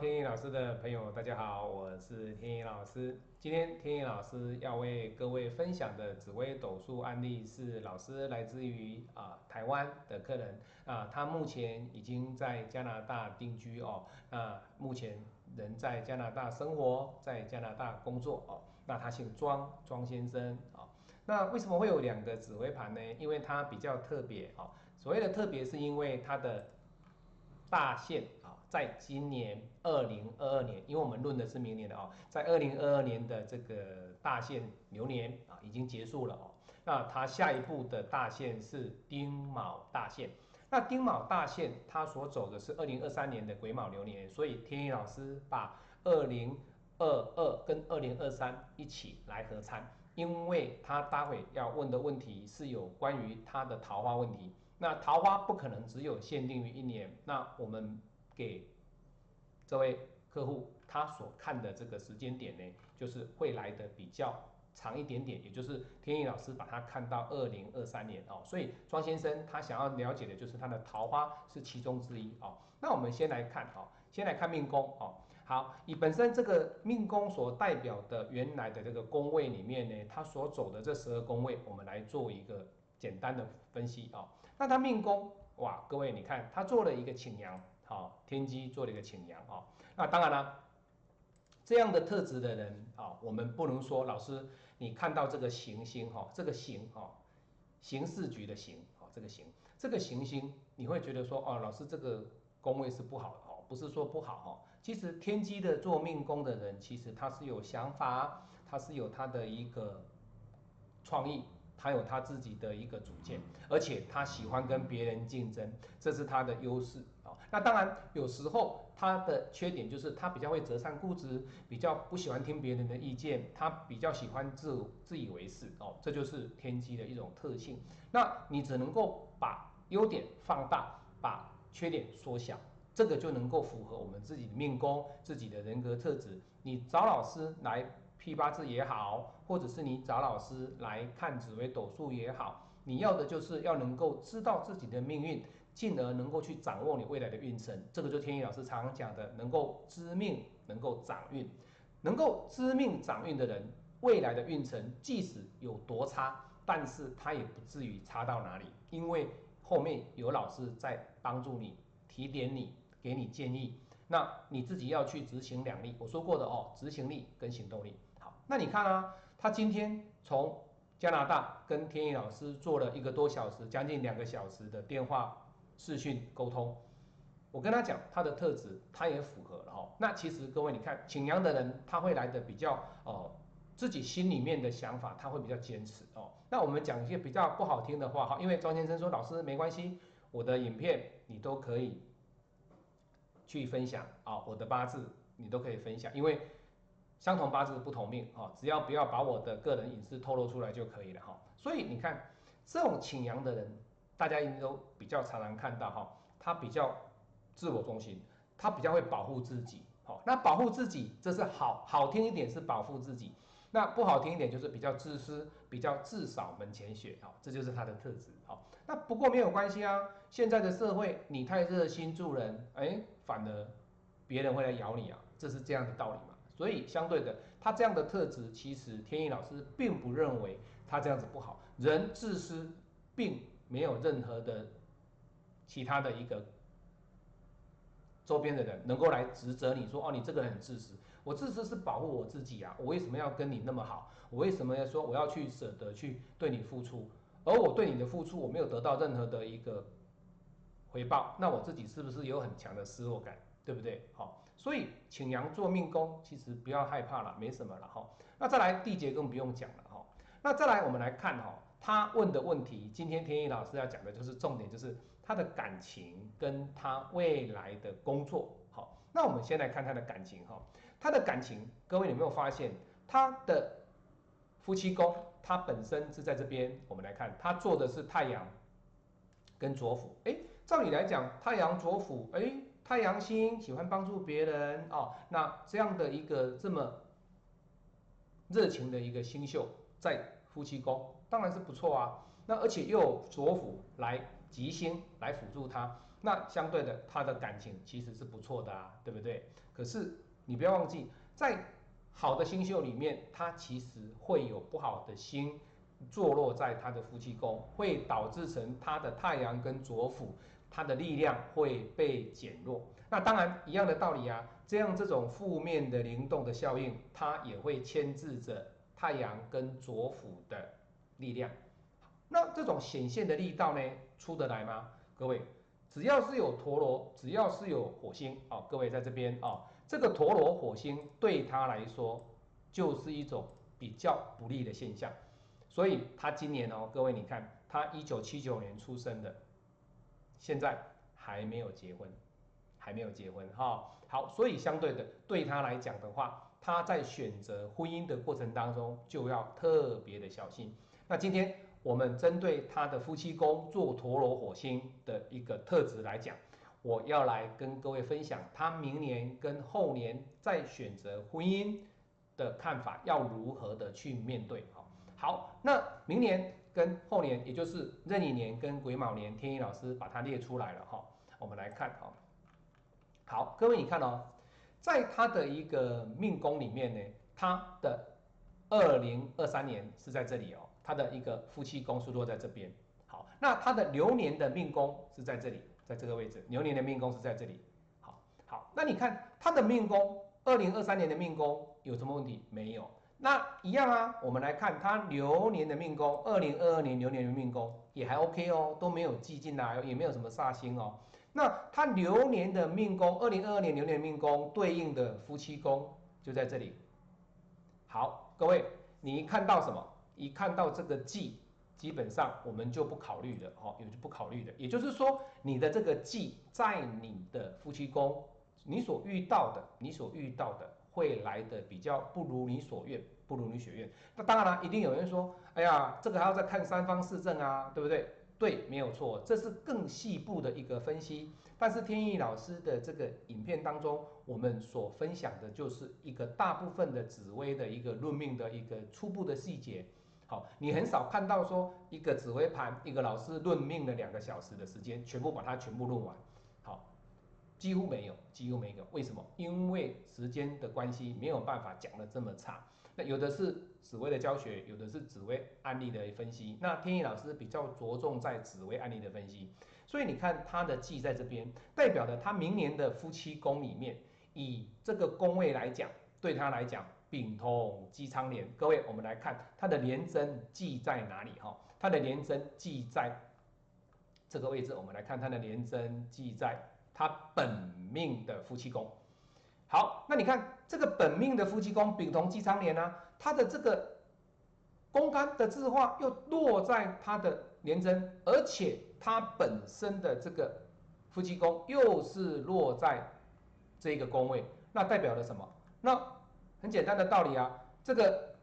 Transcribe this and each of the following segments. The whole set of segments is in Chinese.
天意老师的朋友，大家好，我是天意老师。今天天意老师要为各位分享的紫微斗数案例是老师来自于啊台湾的客人啊，他目前已经在加拿大定居哦，那目前人在加拿大生活，在加拿大工作哦。那他姓庄，庄先生啊。那为什么会有两个紫微盘呢？因为它比较特别哦。所谓的特别，是因为它的。大限啊，在今年二零二二年，因为我们论的是明年的啊，在二零二二年的这个大限流年啊，已经结束了哦。那它下一步的大限是丁卯大限。那丁卯大限，它所走的是二零二三年的癸卯流年，所以天意老师把二零二二跟二零二三一起来合参，因为他待会要问的问题是有关于他的桃花问题。那桃花不可能只有限定于一年，那我们给这位客户他所看的这个时间点呢，就是会来的比较长一点点，也就是天意老师把它看到二零二三年哦，所以庄先生他想要了解的就是他的桃花是其中之一哦。那我们先来看哦，先来看命宫哦。好，以本身这个命宫所代表的原来的这个宫位里面呢，他所走的这十二宫位，我们来做一个。简单的分析啊，那他命宫哇，各位你看他做了一个请阳，好天机做了一个请阳啊，那当然了，这样的特质的人啊，我们不能说老师你看到这个行星哈，这个行哈，刑事局的行啊，这个行这个行星，你会觉得说哦，老师这个宫位是不好的哦，不是说不好哈，其实天机的做命宫的人，其实他是有想法，他是有他的一个创意。他有他自己的一个主见，而且他喜欢跟别人竞争，这是他的优势啊。那当然，有时候他的缺点就是他比较会折善固执，比较不喜欢听别人的意见，他比较喜欢自自以为是哦。这就是天机的一种特性。那你只能够把优点放大，把缺点缩小，这个就能够符合我们自己的命宫、自己的人格特质。你找老师来。批八字也好，或者是你找老师来看紫微斗数也好，你要的就是要能够知道自己的命运，进而能够去掌握你未来的运程。这个就天意老师常常讲的，能够知命，能够掌运，能够知命掌运的人，未来的运程即使有多差，但是他也不至于差到哪里，因为后面有老师在帮助你，提点你，给你建议，那你自己要去执行两力。我说过的哦，执行力跟行动力。好那你看啊，他今天从加拿大跟天意老师做了一个多小时，将近两个小时的电话视讯沟通。我跟他讲他的特质，他也符合了哈。那其实各位你看，请阳的人他会来的比较哦，自己心里面的想法他会比较坚持哦。那我们讲一些比较不好听的话哈，因为庄先生说老师没关系，我的影片你都可以去分享啊，我的八字你都可以分享，因为。相同八字不同命，只要不要把我的个人隐私透露出来就可以了哈。所以你看这种请阳的人，大家应该都比较常常看到哈，他比较自我中心，他比较会保护自己。好，那保护自己这是好好听一点是保护自己，那不好听一点就是比较自私，比较自扫门前雪。好，这就是他的特质。好，那不过没有关系啊，现在的社会你太热心助人，哎，反而别人会来咬你啊，这是这样的道理嘛。所以相对的，他这样的特质，其实天意老师并不认为他这样子不好。人自私，并没有任何的其他的一个周边的人能够来指责你说，哦，你这个人很自私。我自私是保护我自己啊，我为什么要跟你那么好？我为什么要说我要去舍得去对你付出？而我对你的付出，我没有得到任何的一个回报，那我自己是不是有很强的失落感？对不对？好，所以请羊做命宫，其实不要害怕了，没什么了哈。那再来地劫更不用讲了哈。那再来我们来看哈，他问的问题，今天天意老师要讲的就是重点，就是他的感情跟他未来的工作。好，那我们先来看他的感情哈。他的感情，各位有没有发现他的夫妻宫，他本身是在这边。我们来看，他做的是太阳跟左辅。哎，照理来讲，太阳左辅，哎。太阳星喜欢帮助别人哦，那这样的一个这么热情的一个星宿在夫妻宫，当然是不错啊。那而且又有左辅来吉星来辅助他，那相对的，他的感情其实是不错的啊，对不对？可是你不要忘记，在好的星宿里面，它其实会有不好的星坐落在他的夫妻宫，会导致成他的太阳跟左辅，他的力量会被减弱。那当然一样的道理啊，这样这种负面的灵动的效应，它也会牵制着太阳跟左辅的力量。那这种显现的力道呢，出得来吗？各位，只要是有陀螺，只要是有火星哦，各位在这边哦，这个陀螺火星对他来说就是一种比较不利的现象。所以他今年哦，各位你看，他一九七九年出生的，现在还没有结婚。还没有结婚哈，好，所以相对的对他来讲的话，他在选择婚姻的过程当中就要特别的小心。那今天我们针对他的夫妻宫做陀螺火星的一个特质来讲，我要来跟各位分享他明年跟后年在选择婚姻的看法要如何的去面对哈。好，那明年跟后年，也就是壬寅年跟癸卯年，天一老师把它列出来了哈，我们来看哈。好，各位你看哦，在他的一个命宫里面呢，他的二零二三年是在这里哦，他的一个夫妻宫是落在这边。好，那他的流年的命宫是在这里，在这个位置，流年的命宫是在这里。好，好，那你看他的命宫，二零二三年的命宫有什么问题？没有。那一样啊，我们来看他流年的命宫，二零二二年流年的命宫也还 OK 哦，都没有忌进来，也没有什么煞星哦。那他流年的命宫，二零二二年流年命宫对应的夫妻宫就在这里。好，各位，你一看到什么？一看到这个忌，基本上我们就不考虑的，哦，也就不考虑的。也就是说，你的这个忌在你的夫妻宫，你所遇到的，你所遇到的会来的比较不如你所愿，不如你所愿。那当然了，一定有人说，哎呀，这个还要再看三方四正啊，对不对？对，没有错，这是更细部的一个分析。但是天意老师的这个影片当中，我们所分享的就是一个大部分的紫微的一个论命的一个初步的细节。好，你很少看到说一个紫微盘，一个老师论命的两个小时的时间，全部把它全部论完。几乎没有，几乎没有。为什么？因为时间的关系，没有办法讲的这么差。那有的是紫薇的教学，有的是紫薇案例的分析。那天意老师比较着重在紫薇案例的分析，所以你看他的忌在这边，代表的他明年的夫妻宫里面，以这个宫位来讲，对他来讲丙通姬昌连。各位，我们来看他的连贞忌在哪里？哈，他的连贞忌在这个位置。我们来看他的连贞忌在他本命的夫妻宫。好，那你看这个本命的夫妻宫丙同姬昌年呢，他的这个宫干的字画又落在他的年贞，而且他本身的这个夫妻宫又是落在这个宫位，那代表了什么？那很简单的道理啊，这个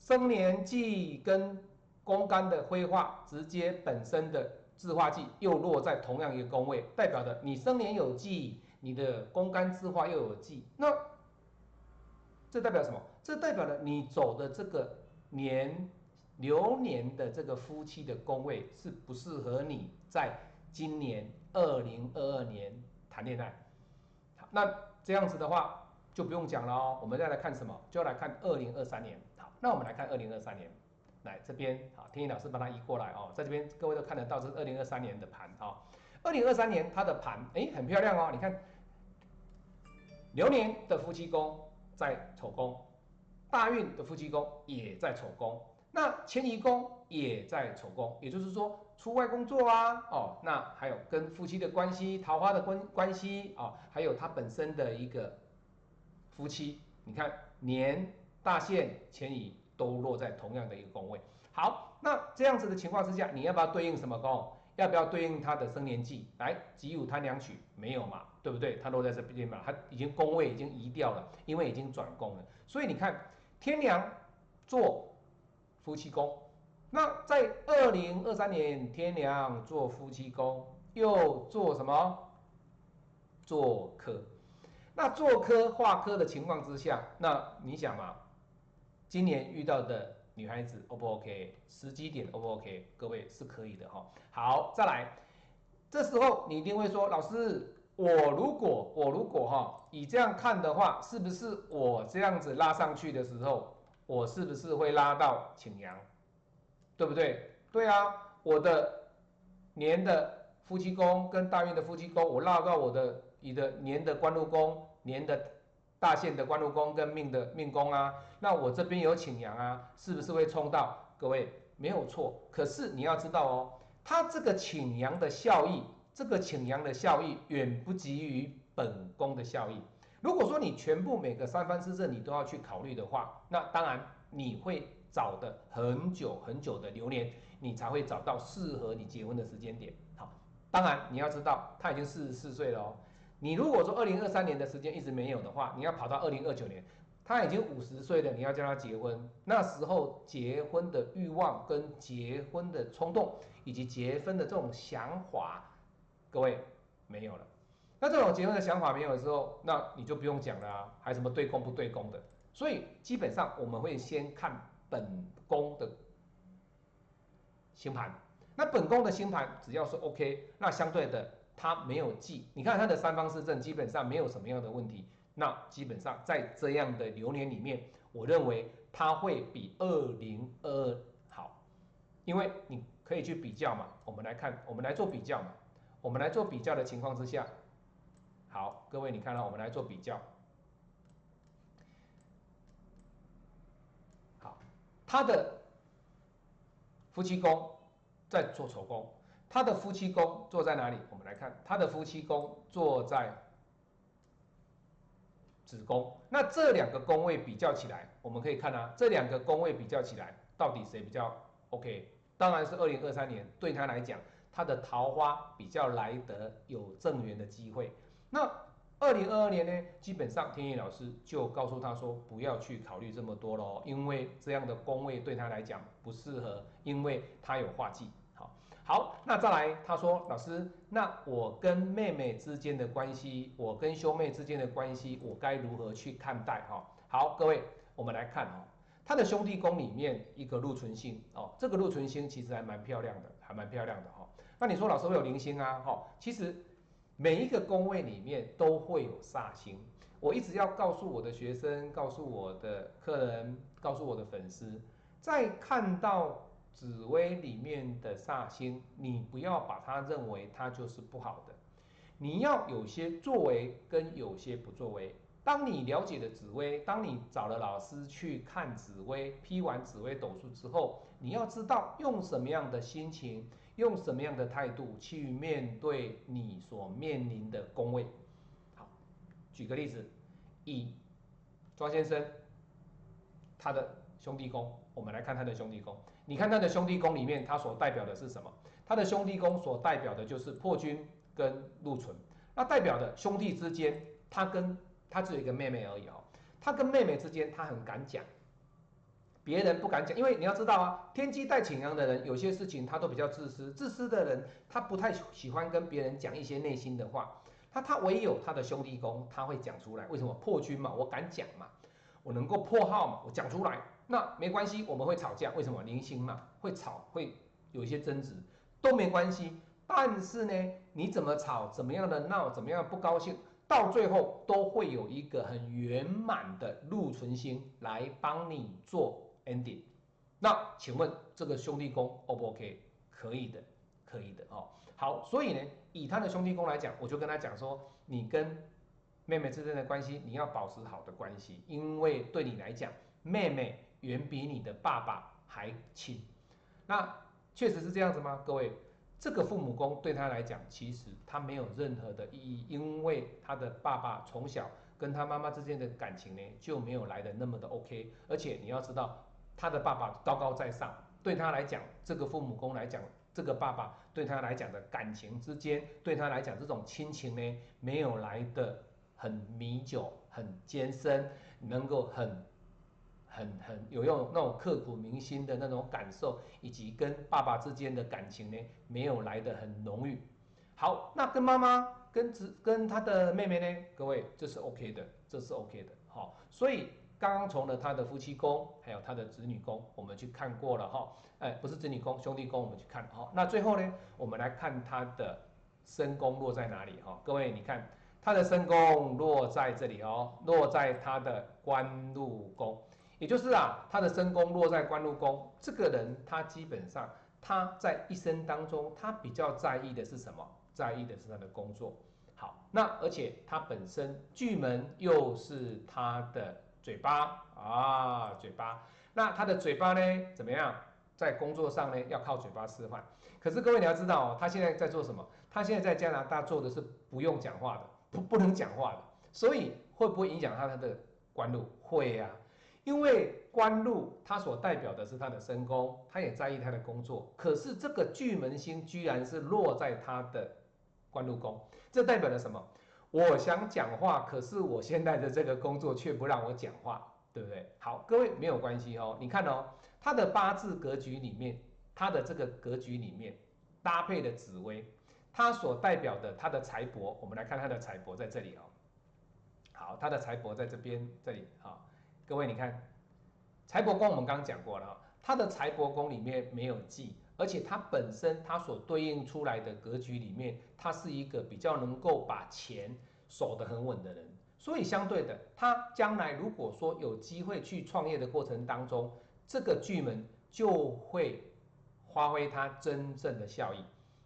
生年忌跟宫干的绘画，直接本身的字化忌又落在同样一个宫位，代表的你生年有忌。你的宫干之化又有忌，那这代表什么？这代表了你走的这个年流年的这个夫妻的宫位是不适合你在今年二零二二年谈恋爱。好，那这样子的话就不用讲了哦。我们再来看什么？就要来看二零二三年。好，那我们来看二零二三年，来这边好，天意老师把它移过来哦，在这边各位都看得到，这是二零二三年的盘啊。二零二三年它的盘哎很漂亮哦，你看流年的夫妻宫在丑宫，大运的夫妻宫也在丑宫，那迁移宫也在丑宫，也就是说出外工作啊，哦，那还有跟夫妻的关系、桃花的关关系啊，还有他本身的一个夫妻，你看年大限迁移都落在同样的一个宫。这样子的情况之下，你要不要对应什么宫？要不要对应他的生年忌？来，己午贪两取没有嘛？对不对？他落在这边嘛，他已经宫位已经移掉了，因为已经转宫了。所以你看，天梁做夫妻宫，那在二零二三年，天梁做夫妻宫，又做什么？做科。那做科化科的情况之下，那你想嘛，今年遇到的。女孩子 O 不 OK？时机点 O 不 OK？各位是可以的哈。好，再来，这时候你一定会说，老师，我如果我如果哈以这样看的话，是不是我这样子拉上去的时候，我是不是会拉到请阳，对不对？对啊，我的年的夫妻宫跟大运的夫妻宫，我拉到我的你的年的官禄宫，年的大限的官禄宫跟命的命宫啊，那我这边有请阳啊，是不是会冲到？各位没有错，可是你要知道哦。它这个请阳的效益，这个请阳的效益远不及于本宫的效益。如果说你全部每个三番四正你都要去考虑的话，那当然你会找的很久很久的流年，你才会找到适合你结婚的时间点。好，当然你要知道他已经四十四岁了哦。你如果说二零二三年的时间一直没有的话，你要跑到二零二九年。他已经五十岁了，你要叫他结婚，那时候结婚的欲望跟结婚的冲动，以及结婚的这种想法，各位没有了。那这种结婚的想法没有的时候，那你就不用讲了啊，还什么对宫不对宫的。所以基本上我们会先看本宫的星盘，那本宫的星盘只要是 OK，那相对的他没有忌，你看他的三方四正基本上没有什么样的问题。那基本上在这样的流年里面，我认为它会比二零二二好，因为你可以去比较嘛。我们来看，我们来做比较嘛。我们来做比较的情况之下，好，各位你看到我们来做比较，好，他的夫妻宫在做丑宫，他的夫妻宫坐在哪里？我们来看，他的夫妻宫坐在。子宫，那这两个宫位比较起来，我们可以看啊，这两个宫位比较起来，到底谁比较 OK？当然是二零二三年对他来讲，他的桃花比较来得有正缘的机会。那二零二二年呢，基本上天意老师就告诉他说，不要去考虑这么多喽，因为这样的宫位对他来讲不适合，因为他有化忌。好，那再来，他说老师，那我跟妹妹之间的关系，我跟兄妹之间的关系，我该如何去看待？哈，好，各位，我们来看哈，他的兄弟宫里面一个禄存星哦，这个禄存星其实还蛮漂亮的，还蛮漂亮的哈。那你说老师会有零星啊？哈，其实每一个宫位里面都会有煞星，我一直要告诉我的学生，告诉我的客人，告诉我的粉丝，在看到。紫薇里面的煞星，你不要把它认为它就是不好的，你要有些作为跟有些不作为。当你了解了紫薇，当你找了老师去看紫薇，批完紫薇斗数之后，你要知道用什么样的心情，用什么样的态度去面对你所面临的宫位。好，举个例子，以庄先生他的兄弟宫，我们来看他的兄弟宫。你看他的兄弟宫里面，他所代表的是什么？他的兄弟宫所代表的就是破军跟禄存，那代表的兄弟之间，他跟他只有一个妹妹而已哦。他跟妹妹之间，他很敢讲，别人不敢讲，因为你要知道啊，天机带请阳的人，有些事情他都比较自私，自私的人他不太喜欢跟别人讲一些内心的话，他他唯有他的兄弟宫他会讲出来，为什么破军嘛，我敢讲嘛，我能够破号嘛，我讲出来。那没关系，我们会吵架，为什么？零星嘛，会吵，会有一些争执，都没关系。但是呢，你怎么吵，怎么样的闹，怎么样不高兴，到最后都会有一个很圆满的禄存星来帮你做 ending。那请问这个兄弟宫 O 不 OK？可以的，可以的哦。好，所以呢，以他的兄弟宫来讲，我就跟他讲说，你跟妹妹之间的关系，你要保持好的关系，因为对你来讲，妹妹。远比你的爸爸还亲，那确实是这样子吗？各位，这个父母宫对他来讲，其实他没有任何的意义，因为他的爸爸从小跟他妈妈之间的感情呢就没有来的那么的 OK，而且你要知道，他的爸爸高高在上，对他来讲，这个父母宫来讲，这个爸爸对他来讲的感情之间，对他来讲这种亲情呢，没有来的很弥久、很艰深，能够很。很很有用那种刻骨铭心的那种感受，以及跟爸爸之间的感情呢，没有来的很浓郁。好，那跟妈妈、跟子、跟他的妹妹呢？各位，这是 OK 的，这是 OK 的。好，所以刚刚从了他的夫妻宫，还有他的子女宫，我们去看过了哈。哎，不是子女宫，兄弟宫，我们去看。好，那最后呢，我们来看他的身宫落在哪里哈？各位你看他的身宫落在这里哦，落在他的官禄宫，也就是啊，他的身宫落在官禄宫，这个人他基本上他在一生当中，他比较在意的是什么？在意的是他的工作。好，那而且他本身巨门又是他的嘴巴啊，嘴巴。那他的嘴巴呢？怎么样？在工作上呢，要靠嘴巴吃饭。可是各位你要知道哦，他现在在做什么？他现在在加拿大做的是不用讲话的，不不能讲话的。所以会不会影响他他的官禄？会呀，因为官禄它所代表的是他的身宫，他也在意他的工作。可是这个巨门星居然是落在他的官禄宫，这代表了什么？我想讲话，可是我现在的这个工作却不让我讲话。对不对？好，各位没有关系哦。你看哦，他的八字格局里面，他的这个格局里面搭配的紫薇，它所代表的他的财帛，我们来看他的财帛在这里哦。好，他的财帛在这边这里啊。各位你看，财帛宫我们刚刚讲过了，他的财帛宫里面没有忌，而且他本身他所对应出来的格局里面，他是一个比较能够把钱守得很稳的人。所以相对的，他将来如果说有机会去创业的过程当中，这个巨门就会发挥它真正的效益。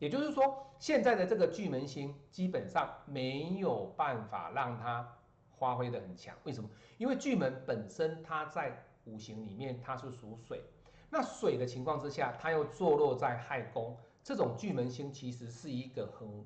也就是说，现在的这个巨门星基本上没有办法让它发挥的很强。为什么？因为巨门本身它在五行里面它是属水，那水的情况之下，它又坐落在亥宫，这种巨门星其实是一个很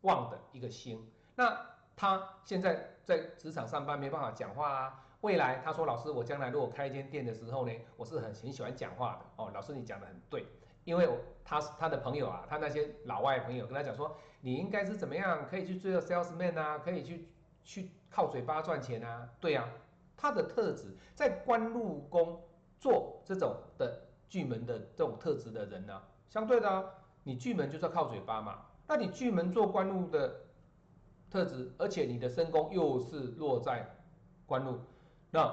旺的一个星。那他现在在职场上班没办法讲话啊。未来他说：“老师，我将来如果开一间店的时候呢，我是很很喜欢讲话的哦。”老师，你讲的很对，因为他他的朋友啊，他那些老外朋友跟他讲说：“你应该是怎么样，可以去做 salesman 啊，可以去去靠嘴巴赚钱啊。”对啊，他的特质在官禄宫做这种的巨门的这种特质的人呢，相对的啊，你巨门就是要靠嘴巴嘛。那你巨门做官禄的。特质，而且你的身宫又是落在官禄，那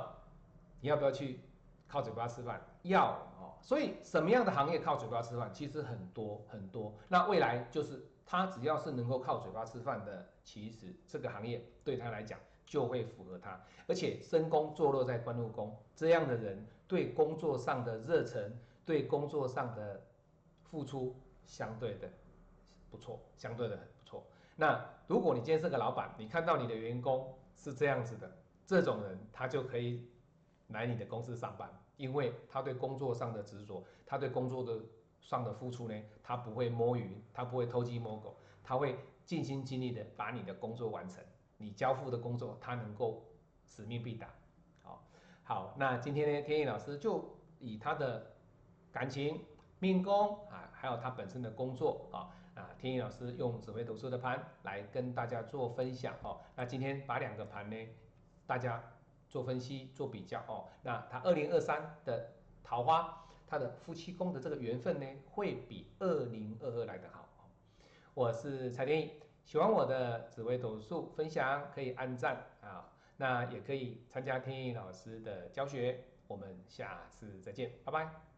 你要不要去靠嘴巴吃饭？要哦。所以什么样的行业靠嘴巴吃饭？其实很多很多。那未来就是他只要是能够靠嘴巴吃饭的，其实这个行业对他来讲就会符合他。而且身宫坐落在官禄宫，这样的人对工作上的热忱，对工作上的付出，相对的不错，相对的很不错。那如果你今天是个老板，你看到你的员工是这样子的，这种人他就可以来你的公司上班，因为他对工作上的执着，他对工作的上的付出呢，他不会摸鱼，他不会偷鸡摸狗，他会尽心尽力的把你的工作完成，你交付的工作他能够使命必达。好，好，那今天呢，天意老师就以他的感情、命宫啊，还有他本身的工作啊。啊，天意老师用紫微斗数的盘来跟大家做分享哦。那今天把两个盘呢，大家做分析、做比较哦。那他二零二三的桃花，他的夫妻宫的这个缘分呢，会比二零二二来的好。我是蔡天意，喜欢我的紫微斗数分享可以按赞啊，那也可以参加天意老师的教学。我们下次再见，拜拜。